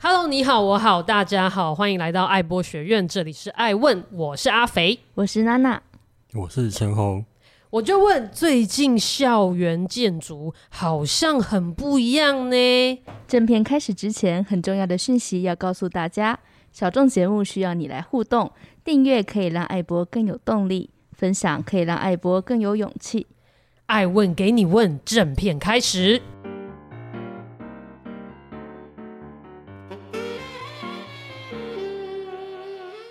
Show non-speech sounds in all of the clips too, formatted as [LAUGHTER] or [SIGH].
Hello，你好，我好，大家好，欢迎来到爱播学院，这里是爱问，我是阿肥，我是娜娜，我是陈红。我就问，最近校园建筑好像很不一样呢。正片开始之前，很重要的讯息要告诉大家：小众节目需要你来互动，订阅可以让爱播更有动力，分享可以让爱播更有勇气。爱问给你问，正片开始。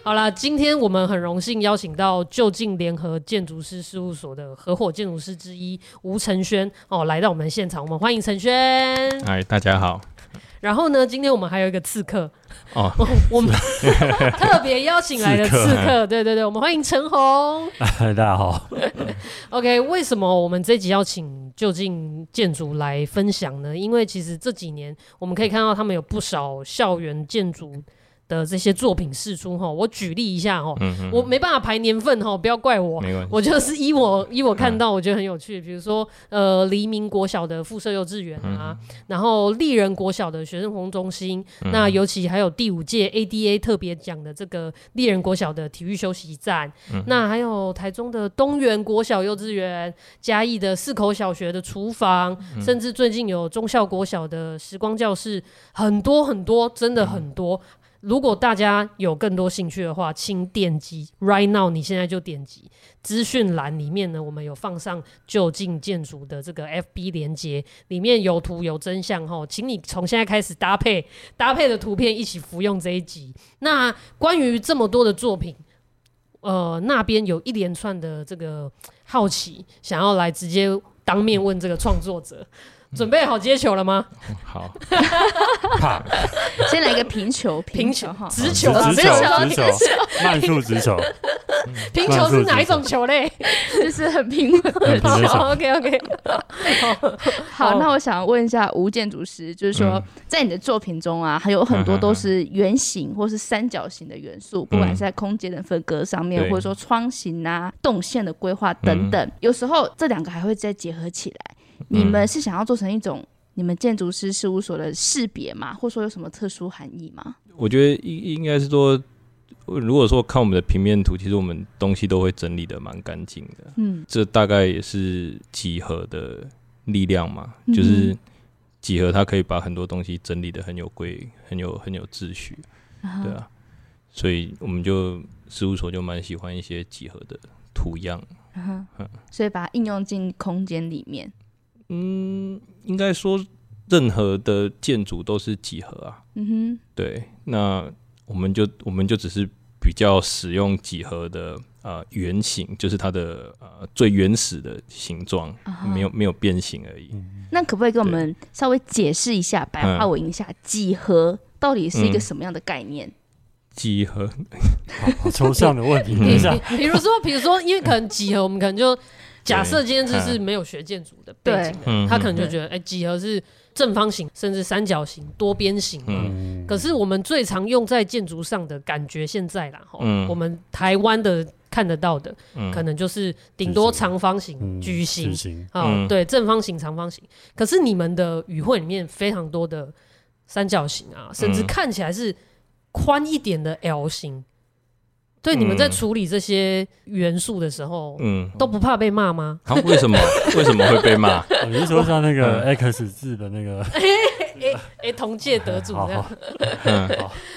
好啦，今天我们很荣幸邀请到就近联合建筑师事务所的合伙建筑师之一吴承轩哦，来到我们现场，我们欢迎承轩。嗨，大家好。然后呢，今天我们还有一个刺客哦，我们 [LAUGHS] 特别邀请来的刺客，对对对，我们欢迎陈红。[LAUGHS] 大家好。OK，为什么我们这集要请就近建筑来分享呢？因为其实这几年我们可以看到他们有不少校园建筑。的这些作品释出哈，我举例一下哈，嗯、哼。哼我没办法排年份哈，不要怪我，我就是依我 [LAUGHS] 依我看到我觉得很有趣，嗯、比如说呃黎明国小的附设幼稚园啊，嗯、然后丽人国小的学生活动中心，嗯、那尤其还有第五届 ADA 特别奖的这个丽人国小的体育休息站，嗯、那还有台中的东园国小幼稚园，嘉义的四口小学的厨房，嗯、甚至最近有中校国小的时光教室，很多很多，真的很多。如果大家有更多兴趣的话，请点击 right now，你现在就点击资讯栏里面呢，我们有放上就近建筑的这个 FB 连接，里面有图有真相哈，请你从现在开始搭配搭配的图片一起服用这一集。那关于这么多的作品，呃，那边有一连串的这个好奇，想要来直接当面问这个创作者。准备好接球了吗？好，[LAUGHS] 先来一个平球，平球哈，直球，直球，直球，慢速直球。[LAUGHS] 平球是哪一种球类？[LAUGHS] 就是很平稳。的球。OK，OK。好，那我想问一下吴建筑师，就是说，在你的作品中啊，还有很多都是圆形或是三角形的元素，不管是在空间的分割上面，或者说窗型啊、动线的规划等等，有时候这两个还会再结合起来。你们是想要做成一种你们建筑师事务所的识别吗？或者说有什么特殊含义吗？我觉得应应该是说，如果说看我们的平面图，其实我们东西都会整理的蛮干净的。嗯，这大概也是几何的力量嘛，就是几何它可以把很多东西整理的很有规、很有很有秩序。啊对啊，所以我们就事务所就蛮喜欢一些几何的图样。嗯，所以把它应用进空间里面。嗯，应该说任何的建筑都是几何啊。嗯哼，对，那我们就我们就只是比较使用几何的呃原型，就是它的呃最原始的形状，没有没有变形而已。那可不可以给我们稍微解释一下，白话文一下，几何到底是一个什么样的概念？几何，好抽象的问题。比如说，比如说，因为可能几何，我们可能就。假设今天这是没有学建筑的背景的，他可能就觉得，哎、欸，几何是正方形，甚至三角形、多边形嘛。嗯、可是我们最常用在建筑上的感觉，现在啦，嗯、我们台湾的看得到的，嗯、可能就是顶多长方形、矩形，啊，对，正方形、长方形。可是你们的语汇里面非常多的三角形啊，甚至看起来是宽一点的 L 型。所以你们在处理这些元素的时候，嗯，都不怕被骂吗？啊，为什么？为什么会被骂？你是说像那个 X 字的那个？[LAUGHS] 哎哎，同届得主这样，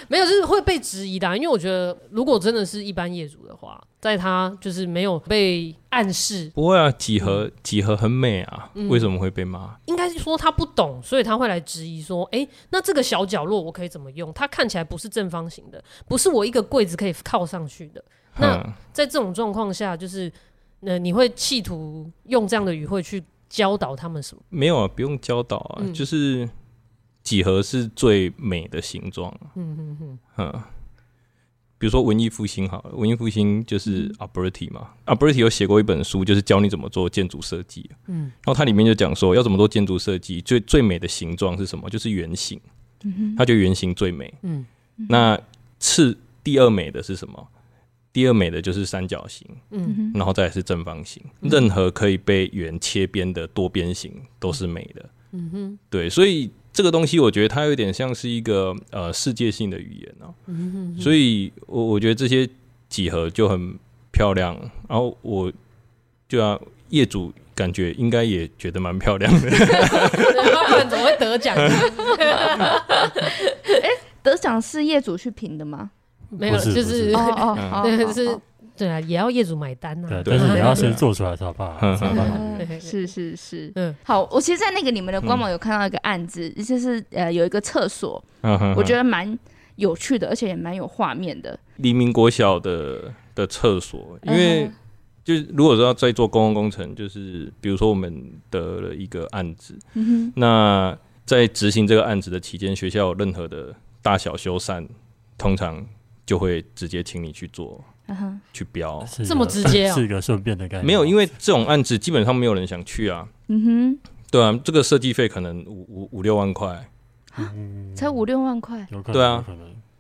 没有，就是会被质疑的啊。因为我觉得，如果真的是一般业主的话，在他就是没有被暗示，不会啊，几何几何很美啊，为什么会被骂？应该是说他不懂，所以他会来质疑说，哎，那这个小角落我可以怎么用？它看起来不是正方形的，不是我一个柜子可以靠上去的。那在这种状况下，就是呃，你会企图用这样的语汇去教导他们什么？没有啊，不用教导啊，就是。几何是最美的形状。嗯嗯嗯。嗯，比如说文艺复兴好了，文艺复兴就是 Alberti 嘛。Alberti 有写过一本书，就是教你怎么做建筑设计。嗯。然后它里面就讲说，要怎么做建筑设计，最最美的形状是什么？就是圆形。嗯哼。它觉得圆形最美。嗯。那次第二美的是什么？第二美的就是三角形。嗯哼。然后再来是正方形。任何可以被圆切边的多边形都是美的。嗯哼。对，所以。这个东西，我觉得它有点像是一个呃世界性的语言啊。嗯哼。所以我我觉得这些几何就很漂亮，然后我就要业主感觉应该也觉得蛮漂亮的。不然怎么会得奖？[LAUGHS] 哎，得奖是业主去评的吗？没有，就是哦哦，[LAUGHS] 对，是。对啊，也要业主买单呐。对，但是你要先做出来才怕。[LAUGHS] 是是是，嗯，好，我其实，在那个你们的官网有看到一个案子，就是呃，有一个厕所，我觉得蛮有趣的，而且也蛮有画面的。黎明国小的的厕所，因为就是如果说要在做公共工程，就是比如说我们得了一个案子，那在执行这个案子的期间，学校有任何的大小修缮，通常就会直接请你去做。去标这么直接啊？[LAUGHS] 是一个顺便的概念。没有，因为这种案子基本上没有人想去啊。嗯哼，对啊，这个设计费可能五五五六万块，才五六万块。对啊，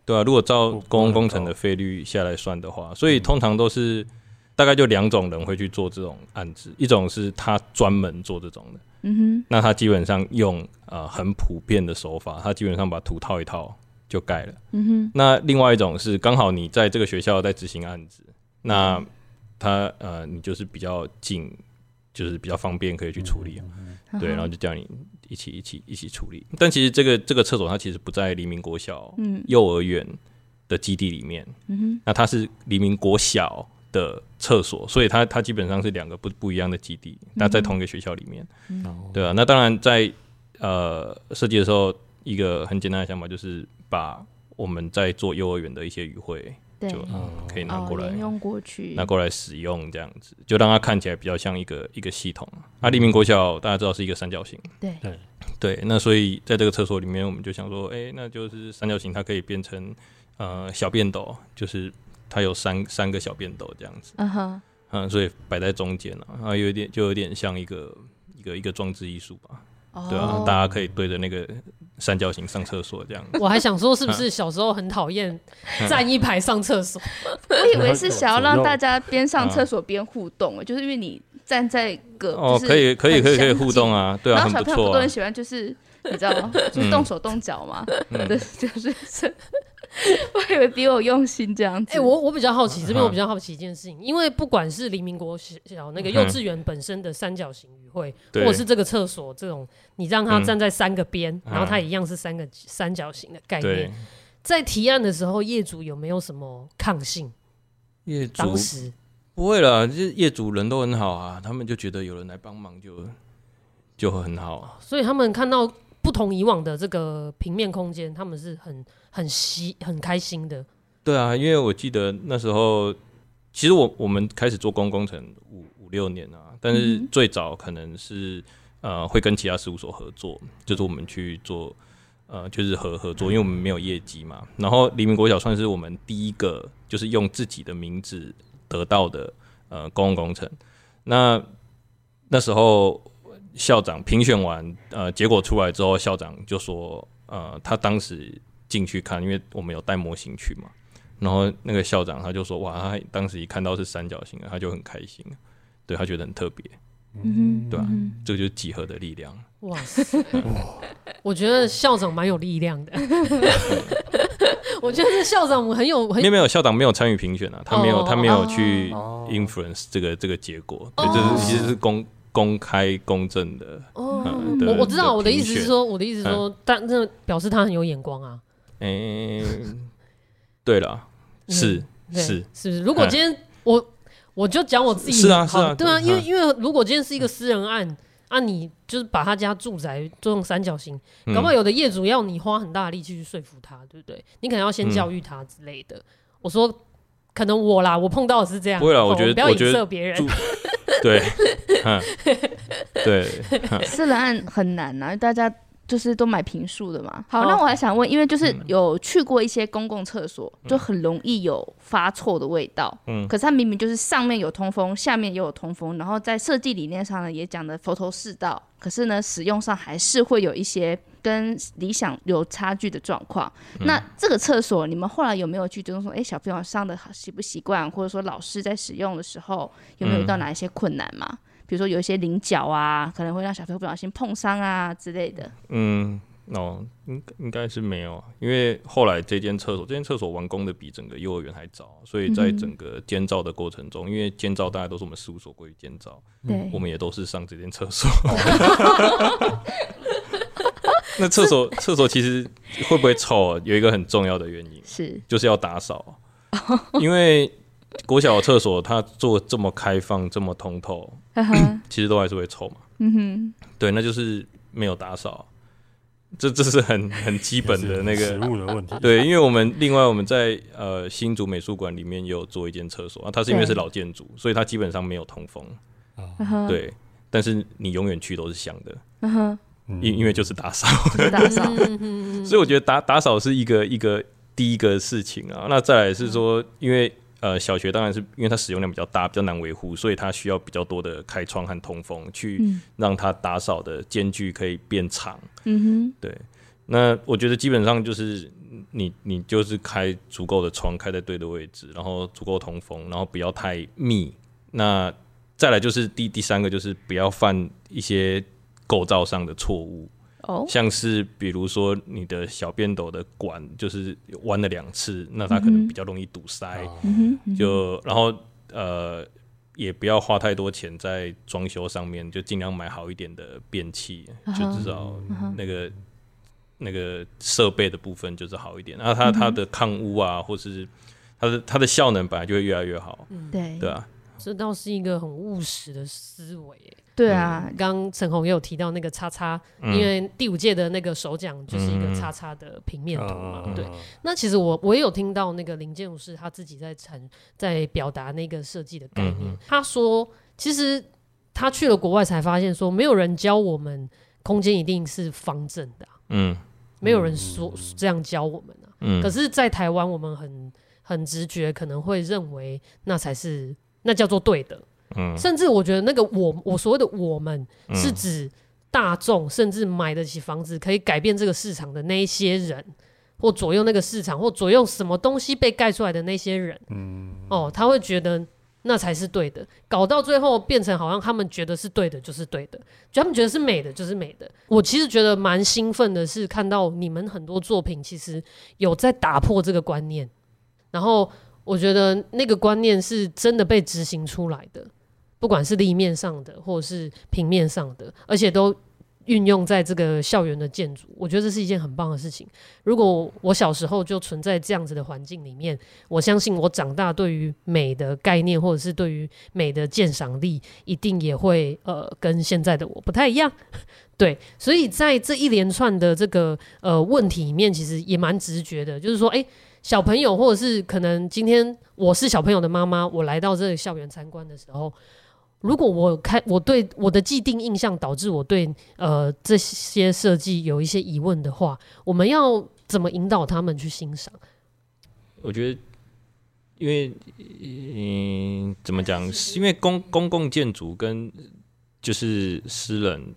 对啊。如果照公共工程的费率下来算的话，所以通常都是大概就两种人会去做这种案子，一种是他专门做这种的，嗯哼，那他基本上用呃很普遍的手法，他基本上把图套一套。就盖了。嗯哼。那另外一种是刚好你在这个学校在执行案子，那他呃你就是比较近，就是比较方便可以去处理。嗯、对，然后就叫你一起一起一起处理。但其实这个这个厕所它其实不在黎明国小幼儿园的基地里面。嗯哼。那它是黎明国小的厕所，所以它它基本上是两个不不一样的基地，那在同一个学校里面。嗯、对啊，那当然在呃设计的时候，一个很简单的想法就是。把我们在做幼儿园的一些语汇，就可以拿过来用过去，拿过来使用，这样子就让它看起来比较像一个一个系统。啊，黎明国小大家知道是一个三角形，对对对。那所以在这个厕所里面，我们就想说，哎，那就是三角形，它可以变成呃小便斗，就是它有三三个小便斗这样子。嗯哼，嗯，所以摆在中间了，啊，有点就有点像一个一个一个装置艺术吧。对啊，大家可以对着那个三角形上厕所这样。[LAUGHS] 我还想说，是不是 [LAUGHS] 小时候很讨厌站一排上厕所？[LAUGHS] 我以为是想要让大家边上厕所边互动，就是因为你站在隔哦，可以可以可以可以互动啊，对啊，然后小朋友不都很喜欢，就是你知道吗？就是动手动脚嘛，对，就是这。[LAUGHS] 我以为比我用心这样子。哎，我我比较好奇，这边我比较好奇一件事情，因为不管是黎明国小那个幼稚园本身的三角形语汇，或者是这个厕所这种，你让他站在三个边，然后它一样是三个三角形的概念，在提案的时候，业主有没有什么抗性？业主当时不会了，就是业主人都很好啊，他们就觉得有人来帮忙就就很好，所以他们看到。不同以往的这个平面空间，他们是很很喜很开心的。对啊，因为我记得那时候，其实我我们开始做公共工程五五六年啊，但是最早可能是呃会跟其他事务所合作，就是我们去做呃就是合合作，因为我们没有业绩嘛。然后黎明国小算是我们第一个就是用自己的名字得到的呃公共工程。那那时候。校长评选完，呃，结果出来之后，校长就说，呃，他当时进去看，因为我们有带模型去嘛，然后那个校长他就说，哇，他当时一看到是三角形，他就很开心，对，他觉得很特别，嗯，对吧？这个就是几何的力量。哇塞，我觉得校长蛮有力量的。[LAUGHS] 我觉得是校长很有，很没有没有校长没有参与评选啊，他没有他没有去 influence 这个这个结果，对，就是其实是公。公开公正的哦，我我知道，我的意思是说，我的意思是说，但这表示他很有眼光啊。哎，对了，是是是不是？如果今天我我就讲我自己，是啊是啊，对啊，因为因为如果今天是一个私人案，啊，你就是把他家住宅做成三角形，搞不好有的业主要你花很大的力气去说服他，对不对？你可能要先教育他之类的。我说，可能我啦，我碰到的是这样，不会啦，我觉得不要影射别人。对，对，[LAUGHS] [LAUGHS] 私人案很难啊，大家就是都买平数的嘛。好，那我还想问，因为就是有去过一些公共厕所，就很容易有发臭的味道。嗯，可是它明明就是上面有通风，下面也有通风，然后在设计理念上呢也讲的头头是道，可是呢使用上还是会有一些。跟理想有差距的状况，嗯、那这个厕所你们后来有没有去就是说，哎、欸，小朋友上的习不习惯，或者说老师在使用的时候有没有遇到哪一些困难吗？嗯、比如说有一些棱角啊，可能会让小朋友不小心碰伤啊之类的。嗯，哦，应应该是没有，因为后来这间厕所，这间厕所完工的比整个幼儿园还早，所以在整个建造的过程中，嗯、因为建造大家都是我们事务所过去建造，对，我们也都是上这间厕所。[LAUGHS] 那厕所厕所其实会不会臭啊？有一个很重要的原因是，就是要打扫，因为 [LAUGHS] 国小的厕所它做这么开放，这么通透，[CLEARS THROAT] 其实都还是会臭嘛。嗯哼，对，那就是没有打扫。这这是很很基本的那个食物的问题。对，因为我们另外我们在呃新竹美术馆里面也有做一间厕所啊，它是因为是老建筑，所以它基本上没有通风。Uh-huh. 对，但是你永远去都是香的。嗯哼，因因为就是打扫，打扫。[LAUGHS] 所以我觉得打打扫是一个一个第一个事情啊。那再来是说，因为。呃，小学当然是因为它使用量比较大，比较难维护，所以它需要比较多的开窗和通风，去让它打扫的间距可以变长。嗯哼，对。那我觉得基本上就是你你就是开足够的窗，开在对的位置，然后足够通风，然后不要太密。那再来就是第第三个就是不要犯一些构造上的错误。像是比如说你的小便斗的管就是弯了两次，那它可能比较容易堵塞。嗯、就然后呃，也不要花太多钱在装修上面，就尽量买好一点的便器，嗯、就至少那个、嗯、那个设备的部分就是好一点。然后它它的抗污啊，或是它的它的效能本来就会越来越好。对。对啊，这倒是一个很务实的思维。对啊，刚陈红也有提到那个叉叉，嗯、因为第五届的那个首奖就是一个叉叉的平面图嘛。嗯、对，那其实我我也有听到那个林建武师他自己在谈，在表达那个设计的概念。嗯、他说，其实他去了国外才发现，说没有人教我们空间一定是方正的、啊，嗯，没有人说这样教我们啊。嗯、可是，在台湾，我们很很直觉可能会认为那才是那叫做对的。嗯，甚至我觉得那个我我所谓的我们是指大众，甚至买得起房子可以改变这个市场的那一些人，或左右那个市场，或左右什么东西被盖出来的那些人。嗯，哦，他会觉得那才是对的，搞到最后变成好像他们觉得是对的就是对的，就他们觉得是美的就是美的。我其实觉得蛮兴奋的是看到你们很多作品其实有在打破这个观念，然后我觉得那个观念是真的被执行出来的。不管是立面上的，或者是平面上的，而且都运用在这个校园的建筑，我觉得这是一件很棒的事情。如果我小时候就存在这样子的环境里面，我相信我长大对于美的概念，或者是对于美的鉴赏力，一定也会呃跟现在的我不太一样。[LAUGHS] 对，所以在这一连串的这个呃问题里面，其实也蛮直觉的，就是说，哎、小朋友，或者是可能今天我是小朋友的妈妈，我来到这个校园参观的时候。如果我开我对我的既定印象导致我对呃这些设计有一些疑问的话，我们要怎么引导他们去欣赏？我觉得，因为嗯，怎么讲？因为公公共建筑跟就是私人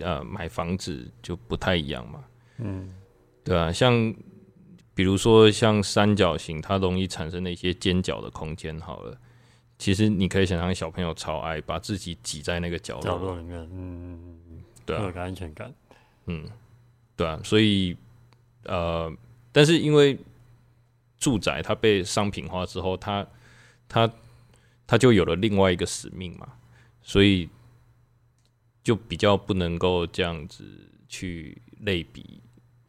呃买房子就不太一样嘛。嗯，对啊，像比如说像三角形，它容易产生那些尖角的空间。好了。其实你可以想象，小朋友超爱把自己挤在那个角落，角落里面，嗯，对啊，有个安全感，嗯，对啊，所以呃，但是因为住宅它被商品化之后，它它它就有了另外一个使命嘛，所以就比较不能够这样子去类比。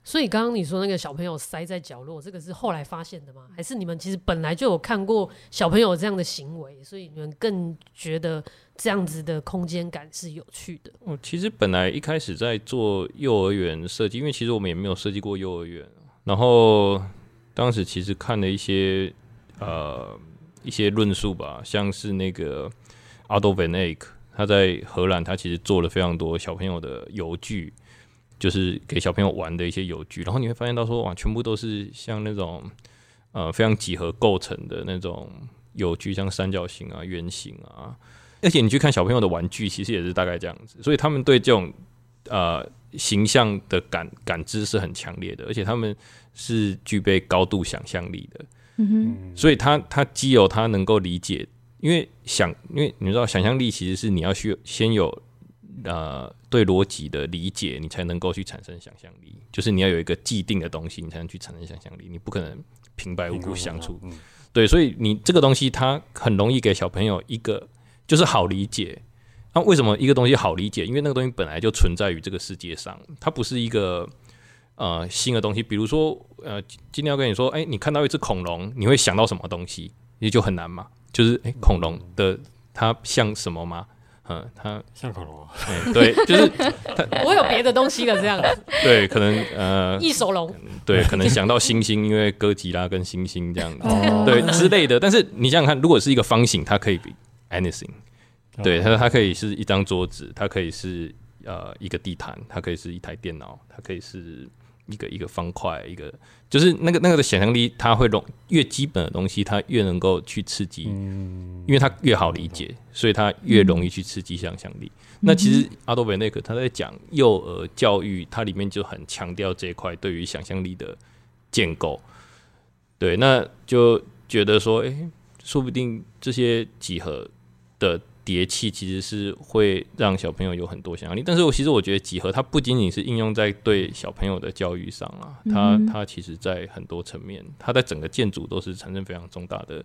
所以刚刚你说那个小朋友塞在角落，这个是后来发现的吗？还是你们其实本来就有看过小朋友这样的行为，所以你们更觉得这样子的空间感是有趣的？哦，其实本来一开始在做幼儿园设计，因为其实我们也没有设计过幼儿园。然后当时其实看了一些呃一些论述吧，像是那个 Aldo van Eyck，他在荷兰，他其实做了非常多小朋友的游具。就是给小朋友玩的一些游具，然后你会发现到说，哇，全部都是像那种呃非常几何构成的那种游具，像三角形啊、圆形啊，而且你去看小朋友的玩具，其实也是大概这样子，所以他们对这种呃形象的感感知是很强烈的，而且他们是具备高度想象力的，嗯哼，所以他他既有他能够理解，因为想，因为你知道想象力其实是你要需先有。呃对逻辑的理解，你才能够去产生想象力。就是你要有一个既定的东西，你才能去产生想象力。你不可能平白无故想出。对，所以你这个东西它很容易给小朋友一个就是好理解。那为什么一个东西好理解？因为那个东西本来就存在于这个世界上，它不是一个呃新的东西。比如说呃，今天要跟你说，哎，你看到一只恐龙，你会想到什么东西？也就很难嘛。就是哎，恐龙的它像什么吗？嗯，他像恐龙。哎，对，就是它。[LAUGHS] 我有别的东西的，这样。[LAUGHS] 对，可能呃，异手龙。对，可能想到星星，因为哥吉拉跟星星这样子，对之类的。但是你想想看，如果是一个方形，它可以 be anything。对，他说它可以是一张桌子，它可以是呃一个地毯，它可以是一台电脑，它可以是一个一个方块，一个就是那个那个的想象力，它会容越基本的东西，它越能够去刺激，因为它越好理解，所以它越容易去刺激想象力。那其实阿多维内克他在讲幼儿教育，它里面就很强调这一块对于想象力的建构。对，那就觉得说，哎，说不定这些几何的。叠砌其实是会让小朋友有很多想象力，但是我其实我觉得几何它不仅仅是应用在对小朋友的教育上啊，它它其实在很多层面，它在整个建筑都是产生非常重大的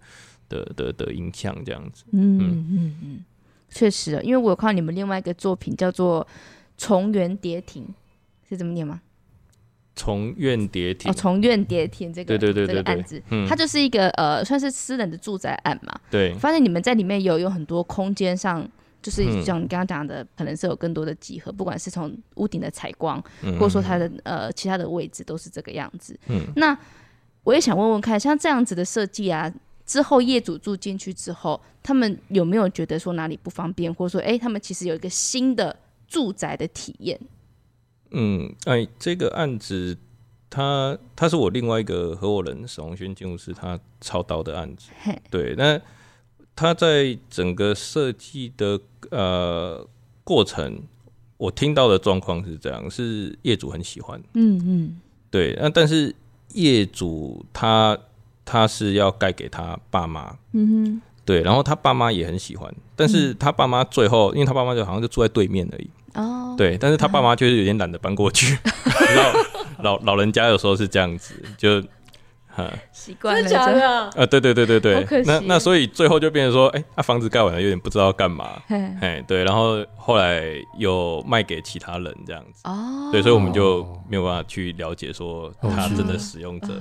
的的的影响，这样子。嗯嗯嗯，确实，因为我有看到你们另外一个作品叫做重圆叠亭，是怎么念吗？重院叠亭哦，从院叠亭这个对对对，这个案子，嗯、它就是一个呃，算是私人的住宅案嘛。对，发现你们在里面有有很多空间上，就是像你刚刚讲的，可能是有更多的几何，不管是从屋顶的采光，嗯、或者说它的呃其他的位置都是这个样子。嗯，那我也想问问看，像这样子的设计啊，之后业主住进去之后，他们有没有觉得说哪里不方便，或者说哎、欸，他们其实有一个新的住宅的体验？嗯，哎，这个案子，他他是我另外一个合伙人沈宏轩建筑师，他操刀的案子。嘿对，那他在整个设计的呃过程，我听到的状况是这样，是业主很喜欢。嗯嗯，对，那但是业主他他是要盖给他爸妈。嗯哼，对，然后他爸妈也很喜欢，但是他爸妈最后，因为他爸妈就好像就住在对面而已。哦，对，但是他爸妈就是有点懒得搬过去，[LAUGHS] 老老老人家有时候是这样子，就哈。习惯了，真的？啊，对对对对对，那那所以最后就变成说，哎、欸，他房子盖完了，有点不知道干嘛，哎，对，然后后来又卖给其他人这样子，哦，对，所以我们就没有办法去了解说他真的使用者，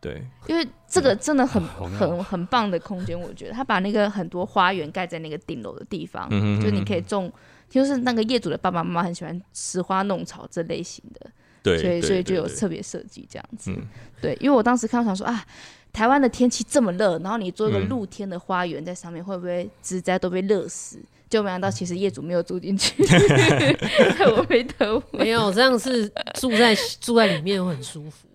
对，因为这个真的很很很棒的空间，我觉得。他把那个很多花园盖在那个顶楼的地方，嗯、就你可以种。就是那个业主的爸爸妈妈很喜欢拾花弄草这类型的，对，所以所以就有特别设计这样子，对，因为我当时看到想说啊，台湾的天气这么热，然后你做一个露天的花园在上面，会不会植栽都被热死？就没想到其实业主没有住进去，[LAUGHS] 我没得，没有这样是住在住在里面会很舒服。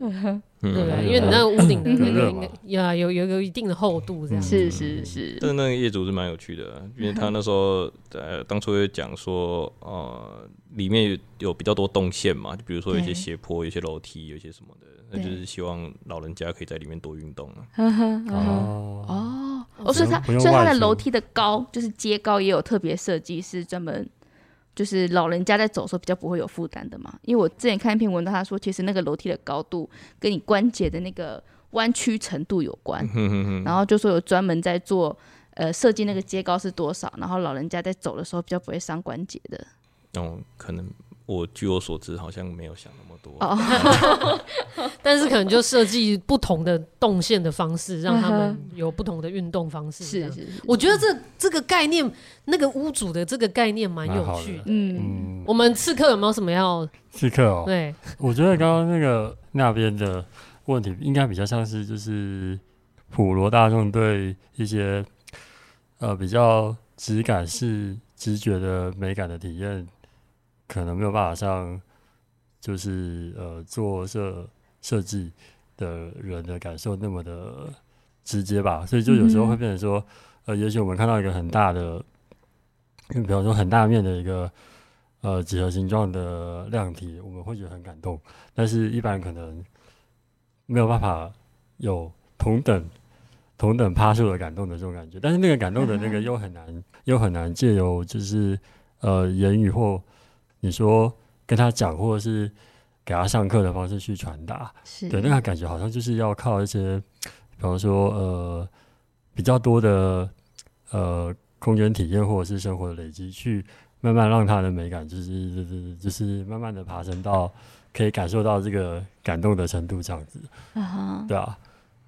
对，因为你那个屋顶的那个应该呀有有有一定的厚度，这样是是是。但那个业主是蛮有趣的，因为他那时候呃当初也讲说，呃，里面有有比较多动线嘛，就比如说有些斜坡、有些楼梯、有些什么的，那就是希望老人家可以在里面多运动啊。哦哦哦，所以他所以他的楼梯的高就是阶高也有特别设计，是专门。就是老人家在走的时候比较不会有负担的嘛，因为我之前看一篇文章，他说其实那个楼梯的高度跟你关节的那个弯曲程度有关，然后就说有专门在做呃设计那个阶高是多少，然后老人家在走的时候比较不会伤关节的。哦，可能。我据我所知，好像没有想那么多。哦，[LAUGHS] 但是可能就设计不同的动线的方式，让他们有不同的运动方式。是是，我觉得这这个概念，那个屋主的这个概念蛮有趣的。嗯，我们刺客有没有什么要刺客哦？对，我觉得刚刚那个那边的问题，应该比较像是就是普罗大众对一些呃比较质感是直觉的美感的体验。可能没有办法像，就是呃做设设计的人的感受那么的直接吧，所以就有时候会变成说，呃，也许我们看到一个很大的，比方说很大面的一个呃几何形状的量体，我们会觉得很感动，但是一般可能没有办法有同等同等趴数的感动的这种感觉，但是那个感动的那个又很难又很难借由就是。呃言语或你说跟他讲，或者是给他上课的方式去传达。是对，那个感觉好像就是要靠一些，比方说呃比较多的呃空间体验或者是生活的累积，去慢慢让他的美感就是就是就是慢慢的爬升到可以感受到这个感动的程度这样子。啊对啊。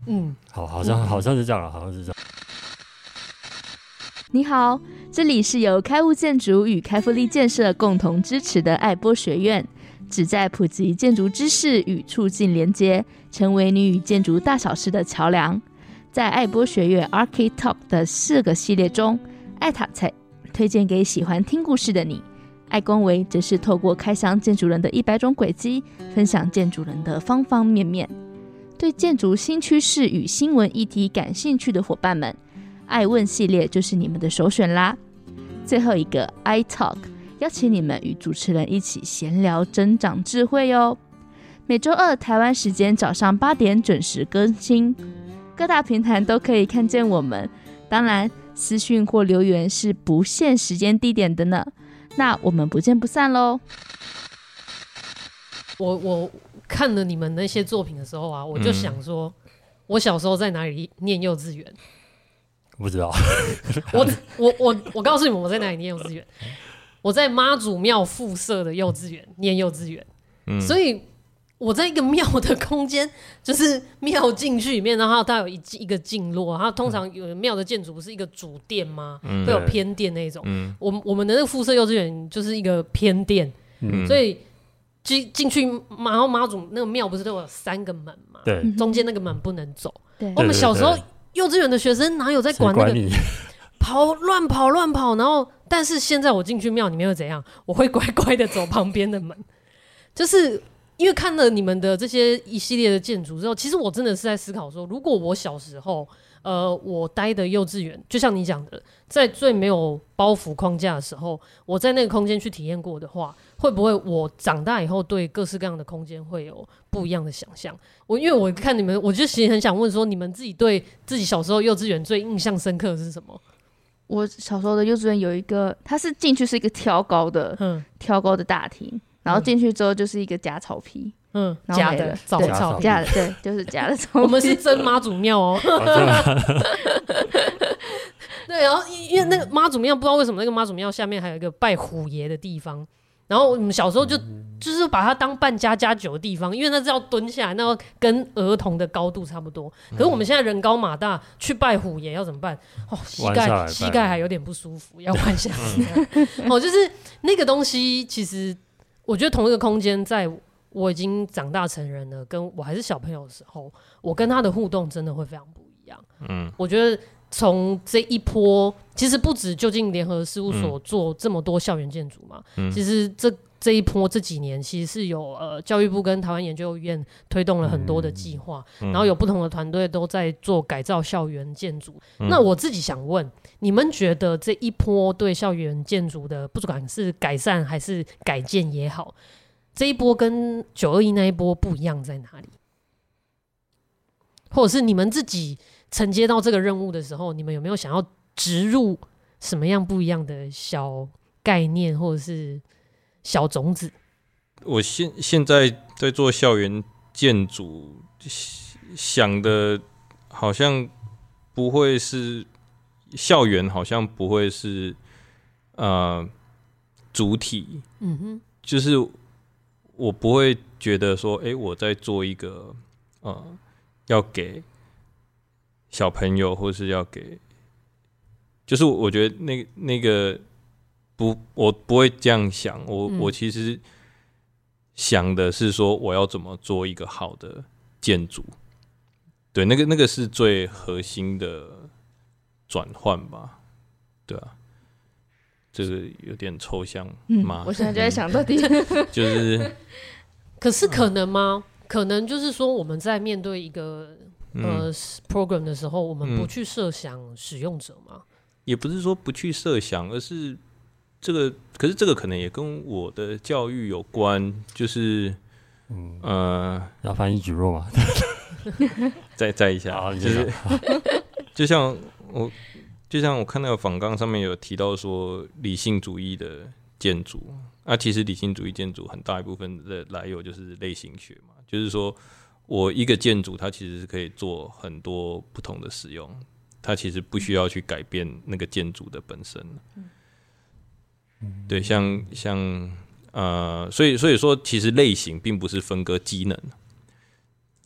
嗯，好，好像好像是这样了，好像是这样。你好，这里是由开物建筑与开复力建设共同支持的爱波学院，旨在普及建筑知识与促进连接，成为你与建筑大小事的桥梁。在爱波学院 Archi Talk 的四个系列中，爱塔菜推荐给喜欢听故事的你，爱工维则是透过开箱建筑人的一百种轨迹，分享建筑人的方方面面。对建筑新趋势与新闻议题感兴趣的伙伴们，爱问系列就是你们的首选啦！最后一个 I Talk，邀请你们与主持人一起闲聊，增长智慧哟。每周二台湾时间早上八点准时更新，各大平台都可以看见我们。当然，私讯或留言是不限时间地点的呢。那我们不见不散喽！我我看了你们那些作品的时候啊，我就想说，我小时候在哪里念幼稚园？不知道，[LAUGHS] 我我我我告诉你们，我在哪里念幼稚园？我在妈祖庙附设的幼稚园念幼稚园，嗯，所以我在一个庙的空间，就是庙进去里面，然后它有一一个进落，它通常有庙的建筑不是一个主殿吗？嗯、会有偏殿那种，嗯，我我们的那个附设幼稚园就是一个偏殿，嗯，所以进进去，然后妈祖那个庙不是都有三个门嘛？对，中间那个门不能走，对，我们小时候。幼稚园的学生哪有在管那个跑乱跑乱跑？然后，但是现在我进去庙里面又怎样？我会乖乖的走旁边的门，[LAUGHS] 就是因为看了你们的这些一系列的建筑之后，其实我真的是在思考说，如果我小时候。呃，我待的幼稚园，就像你讲的，在最没有包袱框架的时候，我在那个空间去体验过的话，会不会我长大以后对各式各样的空间会有不一样的想象？我因为我看你们，我就其实很想问说，你们自己对自己小时候幼稚园最印象深刻的是什么？我小时候的幼稚园有一个，它是进去是一个挑高的，嗯，挑高的大厅，然后进去之后就是一个假草皮。嗯，假的早草，假的对，就是假的。[LAUGHS] 我们是真妈祖庙哦。[LAUGHS] [LAUGHS] 对，然后因因为那个妈祖庙，不知道为什么那个妈祖庙下面还有一个拜虎爷的地方。然后我们小时候就就是把它当扮家家酒的地方，因为那是要蹲下来，那跟儿童的高度差不多。可是我们现在人高马大，去拜虎爷要怎么办？哦，膝盖膝盖还有点不舒服，要弯下来。[LAUGHS] 哦，就是那个东西，其实我觉得同一个空间在。我已经长大成人了，跟我还是小朋友的时候，我跟他的互动真的会非常不一样。嗯，我觉得从这一波，其实不止就近联合事务所做这么多校园建筑嘛，嗯、其实这这一波这几年其实是有呃教育部跟台湾研究院推动了很多的计划，嗯、然后有不同的团队都在做改造校园建筑。嗯、那我自己想问，你们觉得这一波对校园建筑的，不管是改善还是改建也好？这一波跟九二一那一波不一样在哪里？或者是你们自己承接到这个任务的时候，你们有没有想要植入什么样不一样的小概念或者是小种子？我现现在在做校园建筑，想的好像不会是校园，好像不会是呃主体。嗯哼，就是。我不会觉得说，哎、欸，我在做一个，呃，要给小朋友，或是要给，就是我觉得那那个不，我不会这样想。我、嗯、我其实想的是说，我要怎么做一个好的建筑。对，那个那个是最核心的转换吧？对啊。这个有点抽象吗？嗯，我现在就在想到底 [LAUGHS] 就是，[LAUGHS] 可是可能吗？可能就是说，我们在面对一个呃 program 的时候，我们不去设想使用者吗？也不是说不去设想，而是这个，可是这个可能也跟我的教育有关，就是嗯呃，要翻译举弱嘛，[LAUGHS] 再再一下，就是 [LAUGHS] 就像我。就像我看那个访纲上面有提到说，理性主义的建筑。那、啊、其实理性主义建筑很大一部分的来由就是类型学嘛，就是说我一个建筑它其实是可以做很多不同的使用，它其实不需要去改变那个建筑的本身。嗯、对，像像呃，所以所以说其实类型并不是分割机能。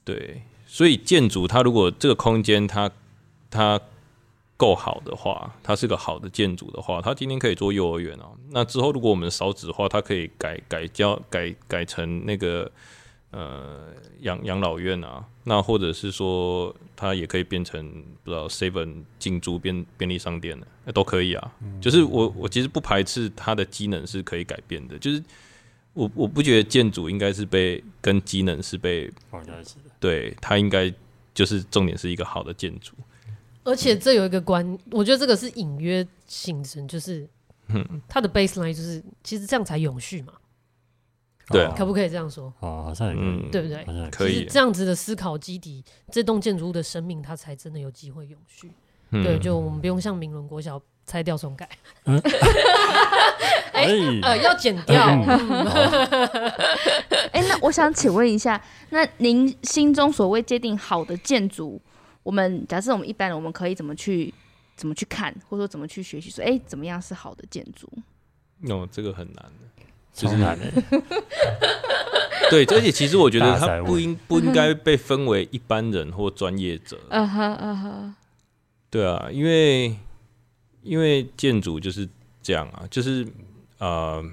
对，所以建筑它如果这个空间它它。够好的话，它是个好的建筑的话，它今天可以做幼儿园哦。那之后如果我们少子化，它可以改改教改改成那个呃养养老院啊。那或者是说，它也可以变成不知道 seven 进驻便便利商店的，那都可以啊。嗯、就是我我其实不排斥它的机能是可以改变的。就是我我不觉得建筑应该是被跟机能是被绑在一起的。对，它应该就是重点是一个好的建筑。而且这有一个关，我觉得这个是隐约形成，就是，嗯它的 baseline 就是，其实这样才永续嘛。对，可不可以这样说？啊，好像也可以，对不对？可以。这样子的思考基底，这栋建筑物的生命，它才真的有机会永续。对，就我们不用像明伦国小拆掉重盖。[LAUGHS] 哎，呃，要剪掉。[LAUGHS] 哎，那我想请问一下，那您心中所谓界定好的建筑？我们假设我们一般人，我们可以怎么去怎么去看，或者说怎么去学习？说，哎，怎么样是好的建筑？哦，这个很难的，就是难的。[LAUGHS] 对，而且其实我觉得他不应不应该被分为一般人或专业者。啊哈啊哈。对啊，因为因为建筑就是这样啊，就是呃，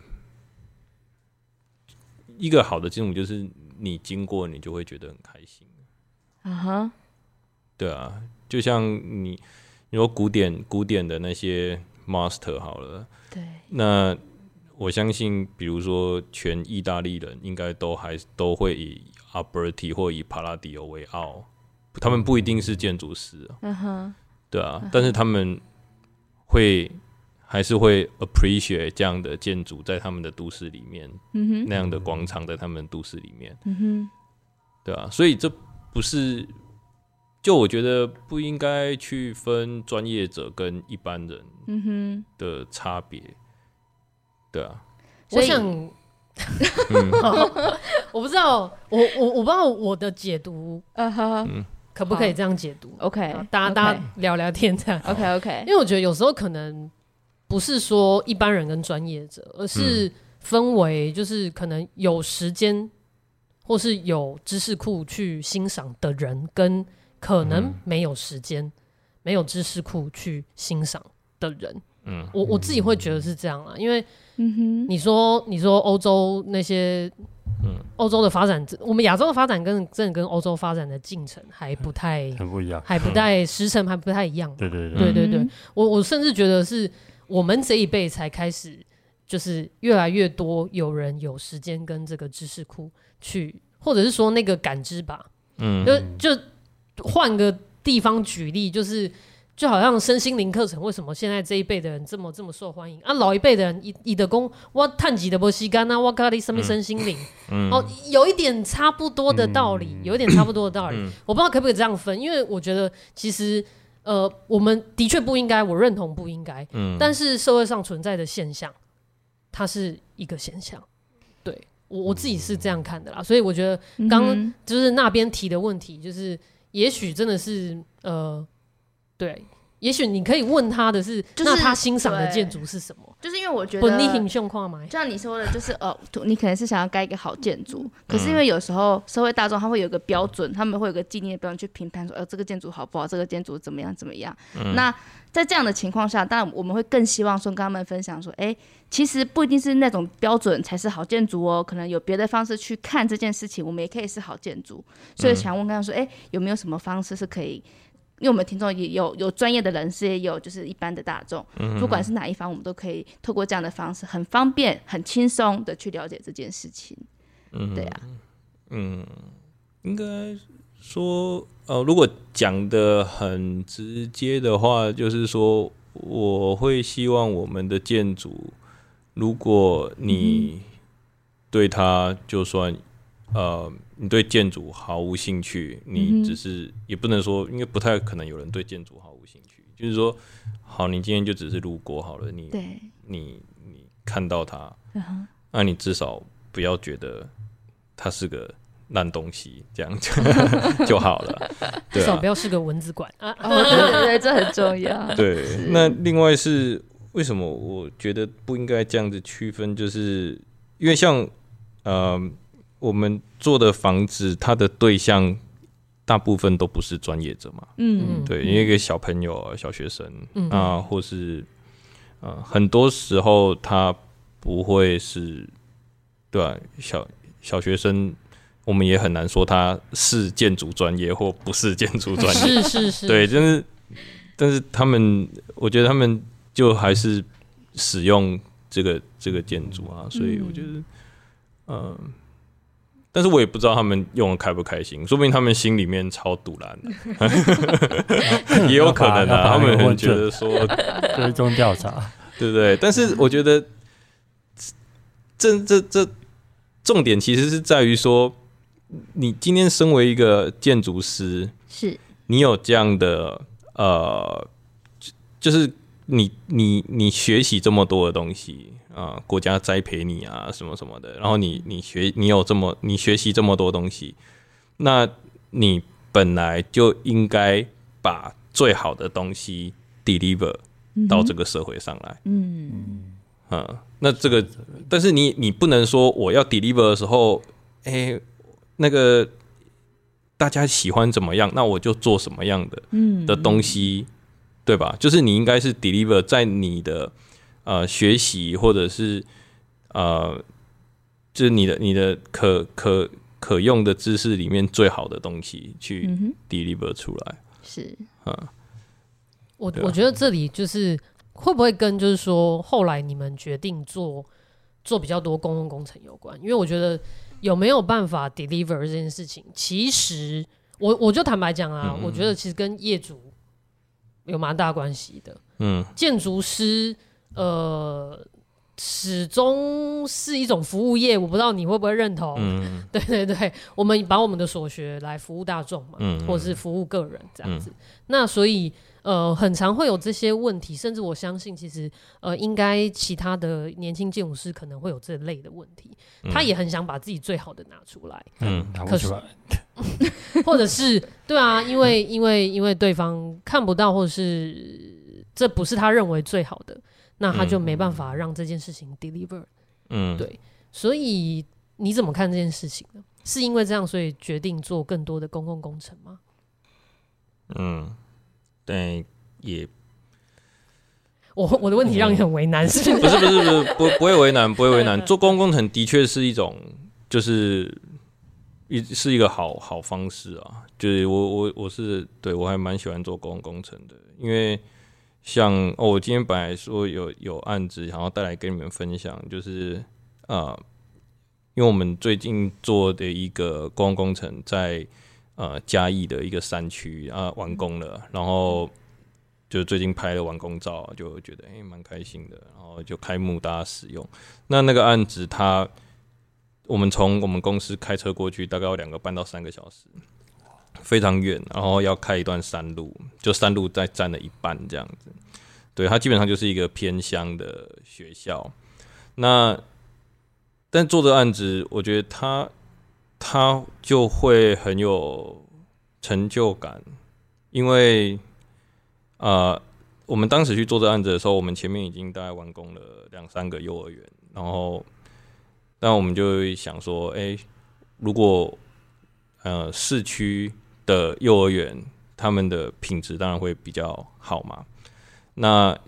一个好的建筑就是你经过你就会觉得很开心。啊哈。对啊，就像你，你说古典古典的那些 master 好了，对，那我相信，比如说全意大利人应该都还都会以 Alberti 或以帕拉迪欧为傲，他们不一定是建筑师，嗯哼，对啊，但是他们会还是会 appreciate 这样的建筑在他们的都市里面，嗯哼，那样的广场在他们的都市里面，嗯哼，对啊，所以这不是。就我觉得不应该去分专业者跟一般人的差别，对啊。我想，[LAUGHS] 我不知道，我我我不知道我的解读，可不可以这样解读？OK，大家大家聊聊天这样。OK OK，因为我觉得有时候可能不是说一般人跟专业者，而是分为就是可能有时间或是有知识库去欣赏的人跟。可能没有时间，嗯、没有知识库去欣赏的人，嗯，我我自己会觉得是这样啊，因为，嗯哼，你说你说欧洲那些，嗯，欧洲的发展，我们亚洲的发展跟真的跟欧洲发展的进程还不太 [LAUGHS] 很不一样，还不太时程还不太一样，对对对对对对，我我甚至觉得是我们这一辈才开始，就是越来越多有人有时间跟这个知识库去，或者是说那个感知吧，嗯，就就。换个地方举例，就是就好像身心灵课程，为什么现在这一辈的人这么这么受欢迎？啊？老一辈的人，以以的功，我探几的波西干啊，我咖喱什么身心灵，嗯、哦，有一点差不多的道理，嗯、有一点差不多的道理。嗯、我不知道可不可以这样分，因为我觉得其实呃，我们的确不应该，我认同不应该，嗯，但是社会上存在的现象，它是一个现象，对。我我自己是这样看的啦，所以我觉得刚就是那边提的问题就是。也许真的是呃，对，也许你可以问他的是，就是、那他欣赏的建筑是什么？就是因为我觉得，就像你说的，就是呃，你可能是想要盖一个好建筑，可是因为有时候社会大众他会有个标准，他们会有个既定的标准去评判说，呃，这个建筑好不好，这个建筑怎么样怎么样。嗯、那在这样的情况下，当然我们会更希望说跟他们分享说，哎、欸，其实不一定是那种标准才是好建筑哦，可能有别的方式去看这件事情，我们也可以是好建筑。所以想问刚刚说，哎、欸，有没有什么方式是可以？因为我们听众也有有专业的人士，也有就是一般的大众，嗯、不管是哪一方，我们都可以透过这样的方式，很方便、很轻松的去了解这件事情。对啊，嗯，应该说，呃，如果讲的很直接的话，就是说，我会希望我们的建筑，如果你对它就算。呃，你对建筑毫无兴趣，你只是、嗯、也不能说，因为不太可能有人对建筑毫无兴趣。就是说，好，你今天就只是路过好了，你对你你看到它，那你至少不要觉得它是个烂东西，这样就 [LAUGHS] 就好了。[LAUGHS] 至少不要是个蚊子馆啊！对对对，这很重要。[LAUGHS] 对，那另外是为什么我觉得不应该这样子区分，就是因为像呃，我们做的房子，它的对象。大部分都不是专业者嘛，嗯，对，因为一个小朋友啊，小学生啊，或是呃，很多时候他不会是，对吧？小小学生，我们也很难说他是建筑专业或不是建筑专业，[LAUGHS] 是是是，对，就是，但是他们，我觉得他们就还是使用这个这个建筑啊，所以我觉得，嗯。呃但是我也不知道他们用的开不开心，说不定他们心里面超堵烂的，[LAUGHS] 也有可能啊。他们很觉得说 [LAUGHS] 追踪调查，对不对？但是我觉得这这这重点其实是在于说，你今天身为一个建筑师，是你有这样的呃，就是你你你学习这么多的东西。啊、呃，国家栽培你啊，什么什么的，然后你你学你有这么你学习这么多东西，那你本来就应该把最好的东西 deliver 到这个社会上来。嗯嗯，嗯，那这个，但是你你不能说我要 deliver 的时候，哎、欸，那个大家喜欢怎么样，那我就做什么样的嗯的东西，对吧？就是你应该是 deliver 在你的。呃，学习或者是呃，就是你的你的可可可用的知识里面最好的东西去 deliver 出来，嗯、是啊。我我觉得这里就是会不会跟就是说后来你们决定做做比较多公共工程有关？因为我觉得有没有办法 deliver 这件事情，其实我我就坦白讲啊，嗯、我觉得其实跟业主有蛮大关系的。嗯，建筑师。呃，始终是一种服务业，我不知道你会不会认同。嗯，[LAUGHS] 对对对，我们把我们的所学来服务大众嘛，嗯，或者是服务个人这样子。嗯、那所以呃，很常会有这些问题，甚至我相信，其实呃，应该其他的年轻建筑师可能会有这类的问题。嗯、他也很想把自己最好的拿出来，嗯，拿不出来，[LAUGHS] 或者是对啊，因为因为因为对方看不到，或者是这不是他认为最好的。那他就没办法让这件事情 deliver，嗯，对，所以你怎么看这件事情呢？是因为这样，所以决定做更多的公共工程吗？嗯，对，[LAUGHS] 也，我我的问题让你很为难，是不是？不是不是不是不不会为难，不会为难。[LAUGHS] 做公共工程的确是一种，就是一是一个好好方式啊。就是我我我是对我还蛮喜欢做公共工程的，因为。像哦，我今天本来说有有案子，然后带来跟你们分享，就是啊、因为我们最近做的一个公共工程在呃嘉义的一个山区啊完工了，然后就最近拍了完工照，就觉得哎蛮开心的，然后就开幕大家使用。那那个案子它，我们从我们公司开车过去，大概要两个半到三个小时。非常远，然后要开一段山路，就山路再占了一半这样子。对，它基本上就是一个偏乡的学校。那但做这案子，我觉得他他就会很有成就感，因为啊、我们当时去做这案子的时候，我们前面已经大概完工了两三个幼儿园，然后但我们就想说，哎、如果呃市区。的幼儿园，他们的品质当然会比较好嘛。那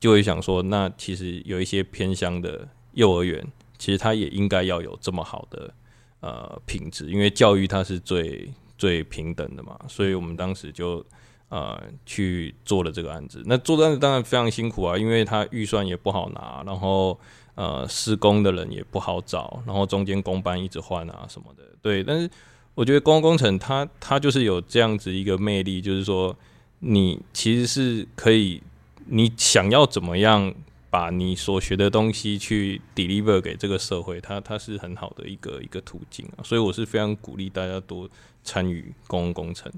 就会想说，那其实有一些偏乡的幼儿园，其实它也应该要有这么好的呃品质，因为教育它是最最平等的嘛。所以我们当时就呃去做了这个案子。那做的案子当然非常辛苦啊，因为它预算也不好拿，然后呃施工的人也不好找，然后中间工班一直换啊什么的。对，但是。我觉得公共工程它它就是有这样子一个魅力，就是说你其实是可以，你想要怎么样把你所学的东西去 deliver 给这个社会，它它是很好的一个一个途径啊。所以我是非常鼓励大家多参与公共工程。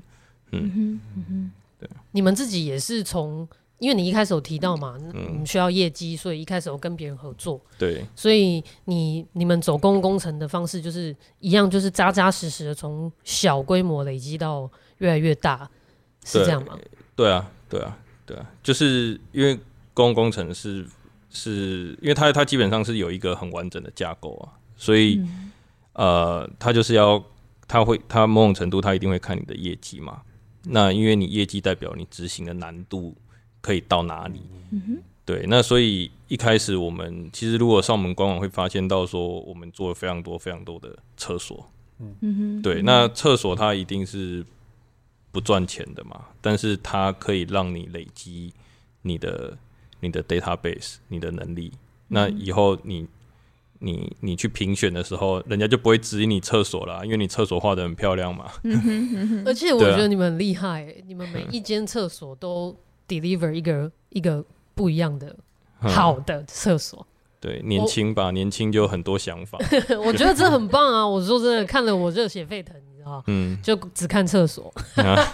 嗯哼，嗯哼，对。你们自己也是从因为你一开始有提到嘛，嗯，需要业绩，所以一开始有跟别人合作。对，所以你你们走公共工程的方式就是一样，就是扎扎实实的从小规模累积到越来越大，是这样吗？对啊，对啊，对啊，就是因为公共工程是是因为它它基本上是有一个很完整的架构啊，所以、嗯、呃，它就是要它会它某种程度它一定会看你的业绩嘛。那因为你业绩代表你执行的难度可以到哪里？嗯哼，对。那所以一开始我们其实如果上我们官网会发现到说，我们做了非常多非常多的厕所。嗯哼，对。那厕所它一定是不赚钱的嘛，但是它可以让你累积你的你的 database，你的能力。那以后你。你你去评选的时候，人家就不会质疑你厕所了，因为你厕所画的很漂亮嘛。而且我觉得你们很厉害、欸，你们每 [LAUGHS] 一间厕所都 deliver 一个一个不一样的好的厕所。对，年轻吧，年轻就很多想法。[LAUGHS] 我觉得这很棒啊！我说真的，看了我热血沸腾，你知道吗？嗯，就只看厕所，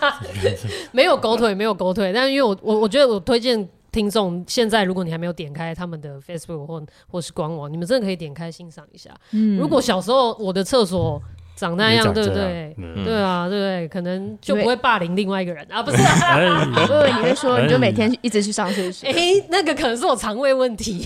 [LAUGHS] 没有狗腿，没有狗腿。但是因为我我我觉得我推荐。听众，现在如果你还没有点开他们的 Facebook 或或是官网，你们真的可以点开欣赏一下。嗯，如果小时候我的厕所长那样，对不对？嗯、对啊，对不对？可能就不会霸凌另外一个人啊，不是、啊？[LAUGHS] 对，你会说你就每天一直去上厕所？哎、欸，那个可能是我肠胃问题。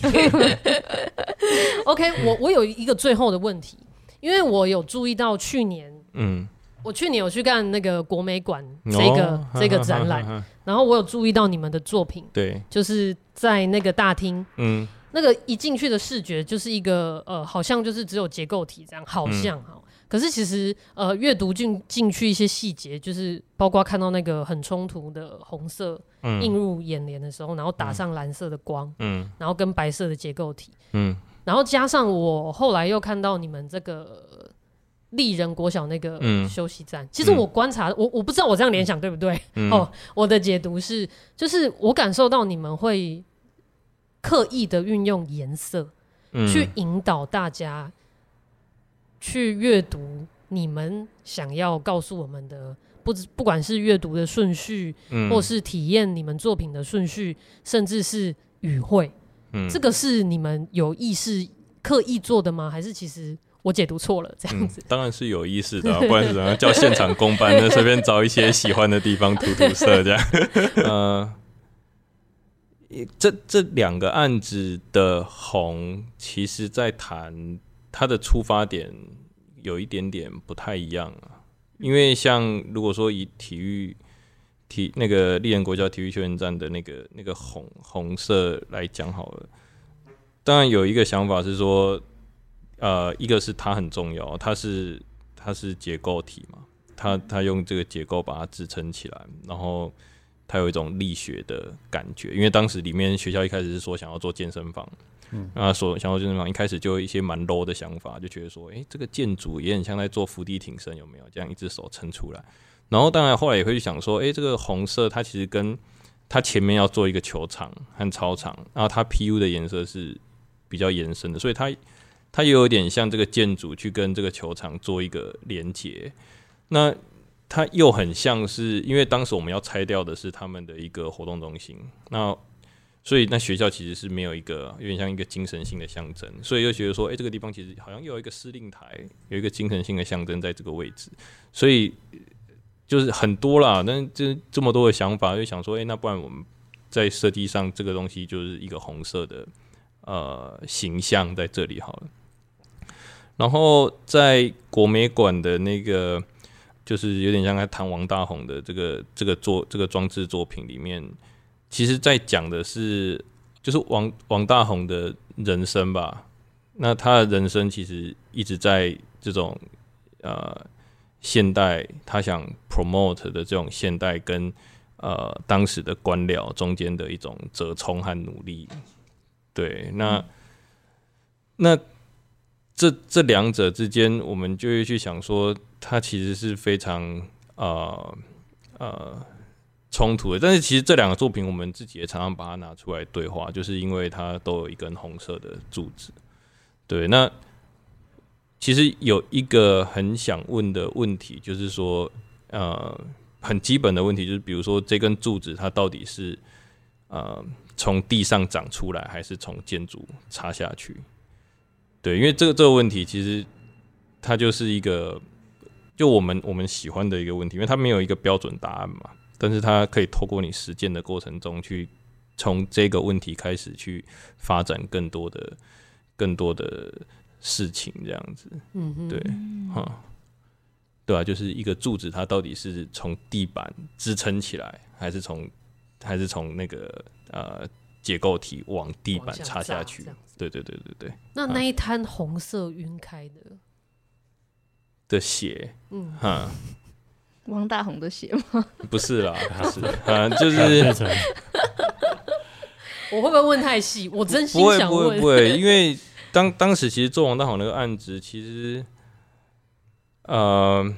[LAUGHS] OK，我我有一个最后的问题，因为我有注意到去年，嗯。我去年有去看那个国美馆这个、哦、这个展览，然后我有注意到你们的作品，对，就是在那个大厅，嗯，那个一进去的视觉就是一个呃，好像就是只有结构体这样，好像哈、嗯，可是其实呃，阅读进进去一些细节，就是包括看到那个很冲突的红色映入眼帘的时候，然后打上蓝色的光，嗯，然后跟白色的结构体，嗯，然后加上我后来又看到你们这个。丽人国小那个休息站，嗯、其实我观察，嗯、我我不知道我这样联想对不对？嗯、哦，我的解读是，就是我感受到你们会刻意的运用颜色，嗯、去引导大家去阅读你们想要告诉我们的，不不管是阅读的顺序，嗯、或是体验你们作品的顺序，甚至是语汇，嗯、这个是你们有意识刻意做的吗？还是其实？我解读错了，这样子、嗯、当然是有意识的、啊，[LAUGHS] 不然是怎么叫现场公班呢？随便找一些喜欢的地方涂涂色，这样。[LAUGHS] 呃，这这两个案子的红，其实在谈它的出发点有一点点不太一样啊。因为像如果说以体育体那个立人国家体育休闲站的那个那个红红色来讲好了，当然有一个想法是说。呃，一个是它很重要，它是它是结构体嘛，它它用这个结构把它支撑起来，然后它有一种力学的感觉。因为当时里面学校一开始是说想要做健身房，嗯，啊，所想要健身房，一开始就有一些蛮 low 的想法，就觉得说，诶、欸，这个建筑也很像在做伏地挺身，有没有？这样一只手撑出来。然后当然后来也会去想说，诶、欸，这个红色它其实跟它前面要做一个球场和操场，然后它 PU 的颜色是比较延伸的，所以它。它也有点像这个建筑去跟这个球场做一个连接，那它又很像是，因为当时我们要拆掉的是他们的一个活动中心，那所以那学校其实是没有一个有点像一个精神性的象征，所以又觉得说，哎、这个地方其实好像又有一个司令台，有一个精神性的象征在这个位置，所以就是很多啦，那这这么多的想法，就想说，哎、那不然我们在设计上这个东西就是一个红色的呃形象在这里好了。然后在国美馆的那个，就是有点像在谈王大閎的这个这个作这个装置作品里面，其实在讲的是，就是王王大閎的人生吧。那他的人生其实一直在这种呃现代，他想 promote 的这种现代跟呃当时的官僚中间的一种折冲和努力。对，那、那。这这两者之间，我们就会去想说，它其实是非常呃呃冲突的。但是其实这两个作品，我们自己也常常把它拿出来对话，就是因为它都有一根红色的柱子。对，那其实有一个很想问的问题，就是说，呃，很基本的问题，就是比如说这根柱子它到底是呃从地上长出来，还是从建筑插下去？对，因为这个这个问题其实它就是一个就我们我们喜欢的一个问题，因为它没有一个标准答案嘛，但是它可以透过你实践的过程中去从这个问题开始去发展更多的更多的事情，这样子，嗯嗯，对，哈。对啊，就是一个柱子，它到底是从地板支撑起来，还是从还是从那个呃结构体往地板插下去？对对对对对。那那一滩红色晕开的、啊、的血，嗯哈，王大红的血吗？[LAUGHS] 不是啦，他是，[LAUGHS] 啊，就是。我会不会问太细？我真心想问。不会不会不会，因为当当时其实做王大红那个案子，其实。呃，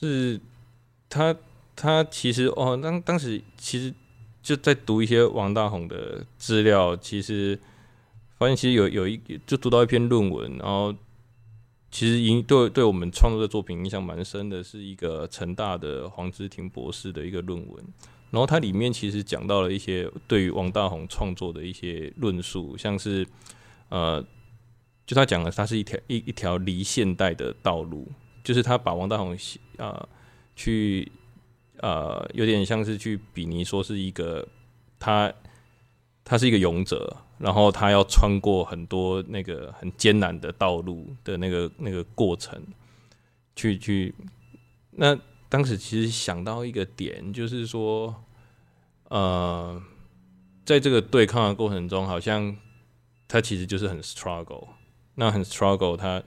是他，他其实哦，当当时其实就在读一些王大閎的资料，其实发现其实有有一就读到一篇论文，然后其实影对对我们创作的作品影响蛮深的，是一个成大的黄之庭博士的一个论文，然后它里面其实讲到了一些对于王大閎创作的一些论述，像是呃。就他讲的，它是一条一一条离现代的道路，就是他把王大閎啊、去呃有点像是去比拟说是一个他他是一个勇者，然后他要穿过很多那个很艰难的道路的那个那个过程，去去那当时其实想到一个点，就是说呃在这个对抗的过程中，好像他其实就是很 struggle。那很 struggle，他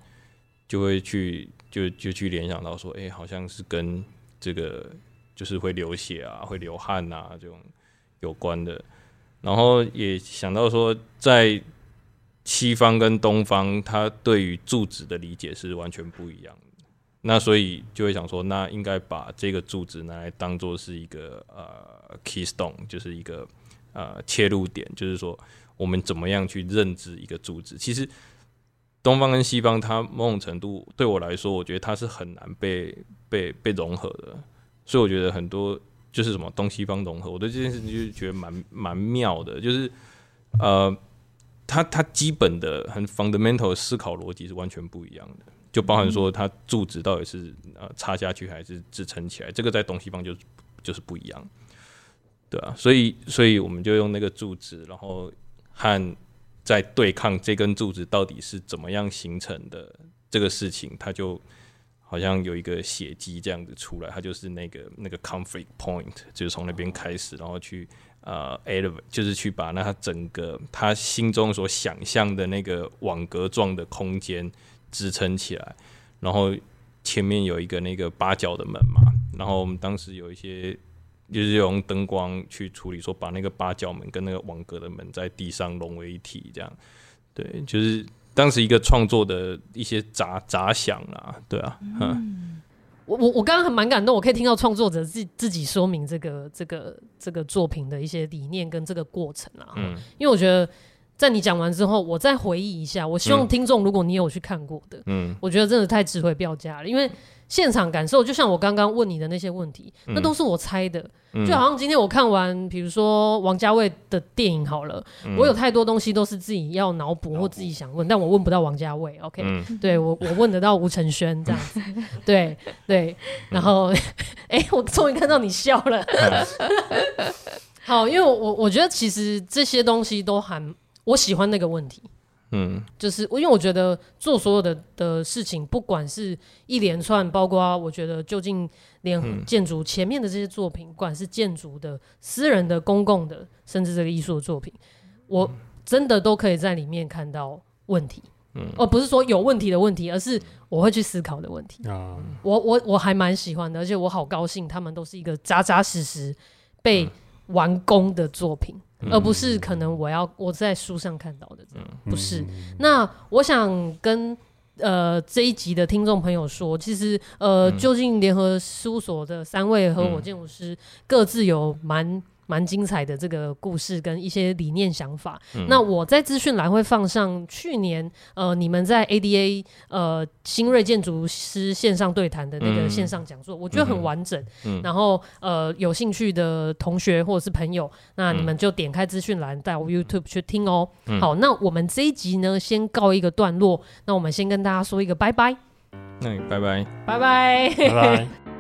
就会去就就去联想到说，哎、好像是跟这个就是会流血啊，会流汗啊这种有关的。然后也想到说，在西方跟东方，他对于柱子的理解是完全不一样的。那所以就会想说，那应该把这个柱子拿来当做是一个呃 keystone，就是一个呃切入点，就是说我们怎么样去认知一个柱子，其实。东方跟西方，它某种程度对我来说，我觉得它是很难被被被融合的。所以我觉得很多就是什么东西方融合，我对这件事情就觉得蛮蛮妙的。就是呃，它它基本的很 fundamental 的思考逻辑是完全不一样的。就包含说它柱子到底是呃插下去还是支撑起来，这个在东西方就就是不一样，对啊，所以所以我们就用那个柱子，然后和。在对抗这根柱子到底是怎么样形成的这个事情，它就好像有一个血迹这样子出来，它就是那个那个 conflict point，就是从那边开始，然后去呃 elevate，就是去把那他整个他心中所想象的那个网格状的空间支撑起来，然后前面有一个那个八角的门嘛，然后我们当时有一些。就是用灯光去处理，说把那个八角门跟那个网格的门在地上融为一体，这样，对，就是当时一个创作的一些杂杂想啊，对啊，嗯，我我我刚刚很蛮感动，我可以听到创作者自自己说明这个这个这个作品的一些理念跟这个过程啊，嗯，因为我觉得在你讲完之后，我再回忆一下，我希望听众如果你有去看过的，嗯，我觉得真的太值回票价了，因为。现场感受，就像我刚刚问你的那些问题，嗯、那都是我猜的。嗯、就好像今天我看完，比如说王家卫的电影好了，嗯、我有太多东西都是自己要脑补或自己想问，但我问不到王家卫。OK，、嗯、对我我问得到吴承轩这样子。[LAUGHS] 对对，然后哎、[LAUGHS] 欸，我终于看到你笑了。嗯、[LAUGHS] 好，因为我我我觉得其实这些东西都还我喜欢那个问题。嗯，就是我，因为我觉得做所有的的事情，不管是一连串，包括我觉得就近联合建筑前面的这些作品，不管是建筑的、私人的、公共的，甚至这个艺术的作品，我真的都可以在里面看到问题。嗯，而不是说有问题的问题，而是我会去思考的问题。啊，我我我还蛮喜欢的，而且我好高兴，他们都是一个扎扎实实被完工的作品。而不是可能我要我在书上看到的这样，不是。那我想跟呃这一集的听众朋友说，其实呃究竟联合事务所的三位合伙建筑师各自有蛮蛮精彩的这个故事跟一些理念想法。嗯、那我在资讯栏会放上去年呃你们在 ADA 呃新锐建筑师线上对谈的那个线上讲座，嗯、我觉得很完整。嗯、然后呃有兴趣的同学或者是朋友，那你们就点开资讯栏在我 YouTube 去听哦。嗯、好，那我们这一集呢先告一个段落，那我们先跟大家说一个拜拜。那拜拜，拜拜，拜拜。[LAUGHS] [LAUGHS]